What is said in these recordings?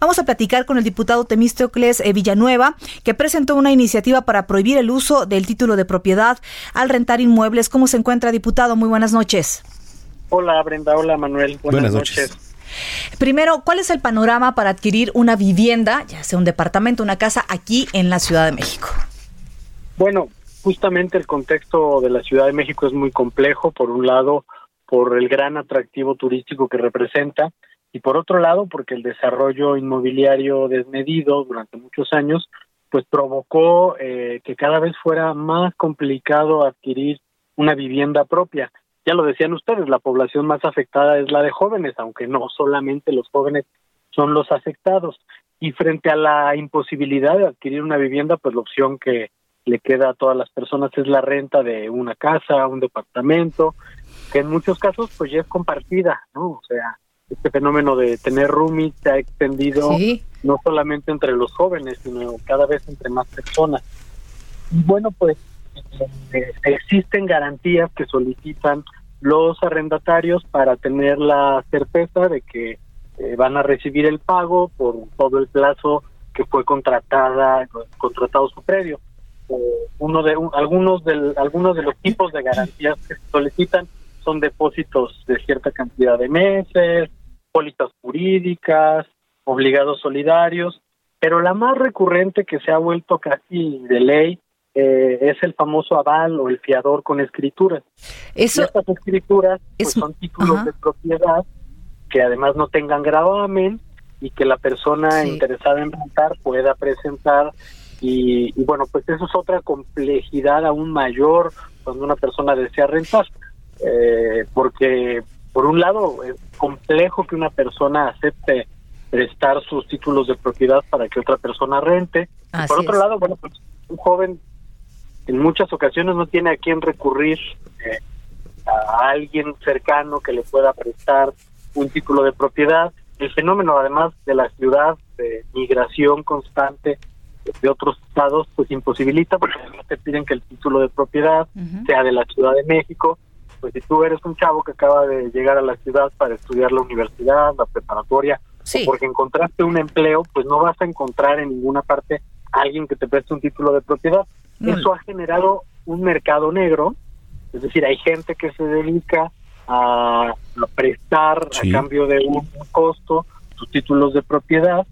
Vamos a platicar con el diputado Temístocles eh, Villanueva, que presentó una iniciativa para prohibir el uso del título de propiedad al rentar inmuebles. ¿Cómo se encuentra, diputado? Muy buenas noches. Hola, Brenda. Hola, Manuel. Buenas, noches. Primero, ¿cuál es el panorama para adquirir una vivienda, ya sea un departamento, una casa, aquí en la Ciudad de México? Bueno, justamente el contexto de la Ciudad de México es muy complejo. Por un lado, por el gran atractivo turístico que representa y por otro lado porque el desarrollo inmobiliario desmedido durante muchos años pues provocó eh, que cada vez fuera más complicado adquirir una vivienda propia. Ya lo decían ustedes, la población más afectada es la de jóvenes, aunque no solamente los jóvenes son los afectados. Y frente a la imposibilidad de adquirir una vivienda, pues la opción que le queda a todas las personas es la renta de una casa, un departamento, que en muchos casos pues ya es compartida, ¿no? O sea, este fenómeno de tener roomies se ha extendido no solamente entre los jóvenes, sino cada vez entre más personas. Y bueno, pues eh, existen garantías que solicitan los arrendatarios para tener la certeza de que eh, van a recibir el pago por todo el plazo que fue contratada contratado su predio. uno de algunos de algunos de los tipos de garantías que se solicitan son depósitos de cierta cantidad de meses, pólizas jurídicas, obligados solidarios, pero la más recurrente que se ha vuelto casi de ley eh, es el famoso aval o el fiador con escrituras. Eso, estas escrituras pues, son títulos de propiedad que además no tengan gravamen y que la persona interesada en rentar pueda presentar y, y, bueno, pues eso es otra complejidad aún mayor cuando una persona desea rentar, eh, porque por un lado, es complejo que una persona acepte prestar sus títulos de propiedad para que otra persona rente. por otro lado, bueno, pues un joven en muchas ocasiones no tiene a quién recurrir eh, a alguien cercano que le pueda prestar un título de propiedad. El fenómeno, además de la ciudad de migración constante de otros estados, pues imposibilita porque no te piden que el título de propiedad sea de la Ciudad de México pues si tú eres un chavo que acaba de llegar a la ciudad para estudiar la universidad, la preparatoria, o porque encontraste un empleo, pues no vas a encontrar en ninguna parte a alguien que te preste un título de propiedad. Eso ha generado un mercado negro, es decir, hay gente que se dedica a, prestar a cambio de un, costo sus títulos de propiedad.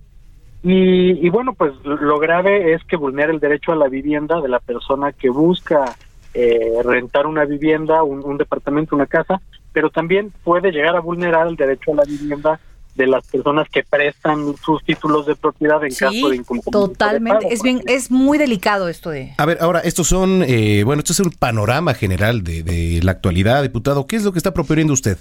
Y, y bueno, pues lo grave es que vulnera el derecho a la vivienda de la persona que busca eh, rentar una vivienda, un, departamento, una casa, pero también puede llegar a vulnerar el derecho a la vivienda de las personas que prestan sus títulos de propiedad en caso de incumplimiento. Totalmente, es bien, es muy delicado esto de. A ver, ahora estos son, eh, bueno, esto es un panorama general de, de, la actualidad, diputado. ¿Qué es lo que está proponiendo usted?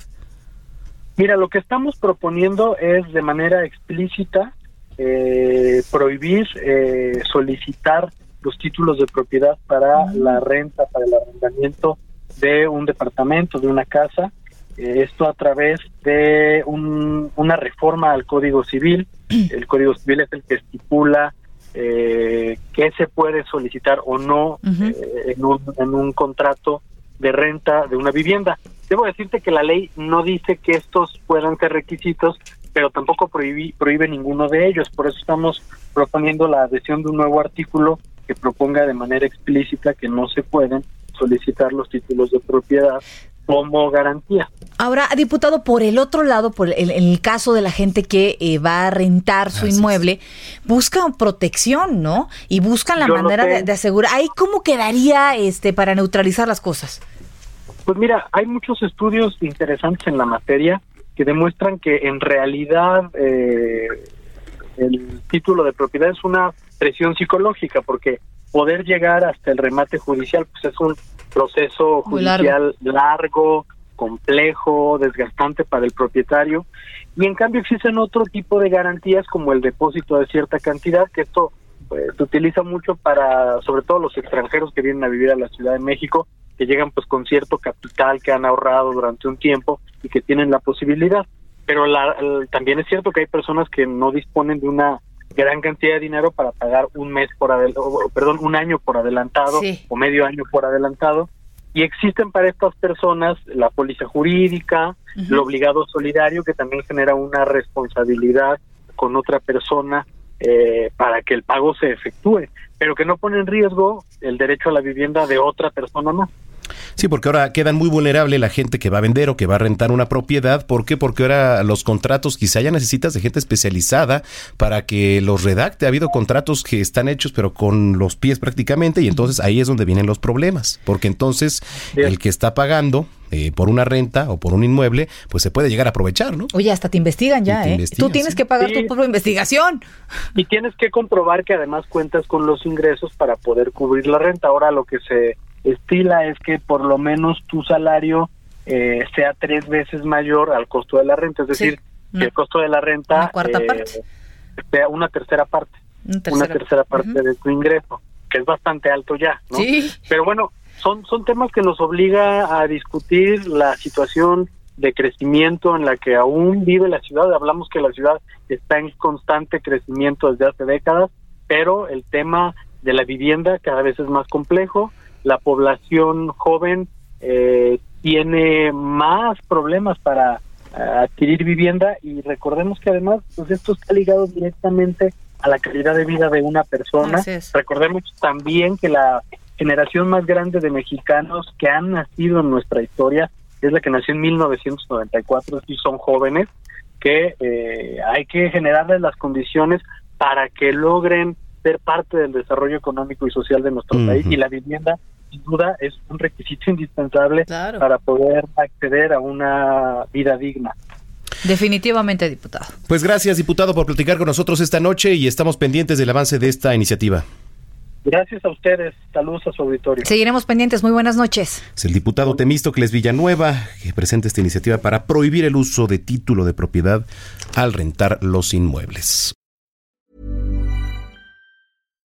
Mira, lo que estamos proponiendo es de manera explícita eh, prohibir eh, solicitar los títulos de propiedad para la renta, para el arrendamiento de un departamento, de una casa. Eh, esto a través de una reforma al Código Civil. El Código Civil es el que estipula eh, qué se puede solicitar o no eh, en, un, en un contrato de renta de una vivienda. Debo decirte que la ley no dice que estos puedan ser requisitos, pero tampoco prohíbe ninguno de ellos. Por eso estamos proponiendo la adhesión de un nuevo artículo que proponga de manera explícita que no se pueden solicitar los títulos de propiedad como garantía. Ahora, diputado, por el otro lado, por el, el caso de la gente que eh, va a rentar su inmueble, buscan protección, ¿no? Y buscan la manera de, asegurar. ¿Ahí cómo quedaría este para neutralizar las cosas? Pues mira, hay muchos estudios interesantes en la materia que demuestran que en realidad eh, el título de propiedad es una presión psicológica, porque poder llegar hasta el remate judicial pues es un proceso judicial largo. complejo, desgastante para el propietario Y en cambio existen otro tipo de garantías como el depósito de cierta cantidad, que esto pues, se utiliza mucho para, sobre todo los extranjeros que vienen a vivir a la Ciudad de México, que llegan pues con cierto capital que han ahorrado durante un tiempo y que tienen la posibilidad. Pero la, también es cierto que hay personas que no disponen de una gran cantidad de dinero para pagar un mes por adelantado, perdón, un año por adelantado o medio año por adelantado. Y existen para estas personas la póliza jurídica, el obligado solidario, que también genera una responsabilidad con otra persona eh, para que el pago se efectúe, pero que no pone en riesgo el derecho a la vivienda de otra persona más. Sí, porque ahora quedan muy vulnerable la gente que va a vender o que va a rentar una propiedad. ¿Por qué? Porque ahora los contratos quizá ya necesitas de gente especializada para que los redacte. Ha habido contratos que están hechos pero con los pies prácticamente y entonces ahí es donde vienen los problemas. Porque entonces el que está pagando eh, por una renta o por un inmueble, pues se puede llegar a aprovechar, ¿no? Oye, hasta te investigan ya, ¿eh? Tú tienes que pagar tu propia investigación. Y tienes que comprobar que además cuentas con los ingresos para poder cubrir la renta. Ahora lo que se estila es que por lo menos tu salario eh, sea tres veces mayor al costo de la renta, es decir, que el costo de la renta eh, sea una tercera parte, una tercera parte de tu ingreso, que es bastante alto ya, ¿no? Pero bueno, son son temas que nos obliga a discutir la situación de crecimiento en la que aún vive la ciudad. Hablamos que la ciudad está en constante crecimiento desde hace décadas, pero el tema de la vivienda cada vez es más complejo la población joven eh, tiene más problemas para eh, adquirir vivienda y recordemos que además pues esto está ligado directamente a la calidad de vida de una persona. Recordemos también que la generación más grande de mexicanos que han nacido en nuestra historia es la que nació en 1994 y son jóvenes que eh, hay que generarles las condiciones para que logren ser parte del desarrollo económico y social de nuestro país y la vivienda sin duda es un requisito indispensable para poder acceder a una vida digna. Definitivamente, diputado. Pues gracias, diputado, por platicar con nosotros esta noche y estamos pendientes del avance de esta iniciativa. Gracias a ustedes. Saludos a su auditorio. Seguiremos pendientes. Muy buenas noches. Es el diputado Temístocles Villanueva que presenta esta iniciativa para prohibir el uso de título de propiedad al rentar los inmuebles.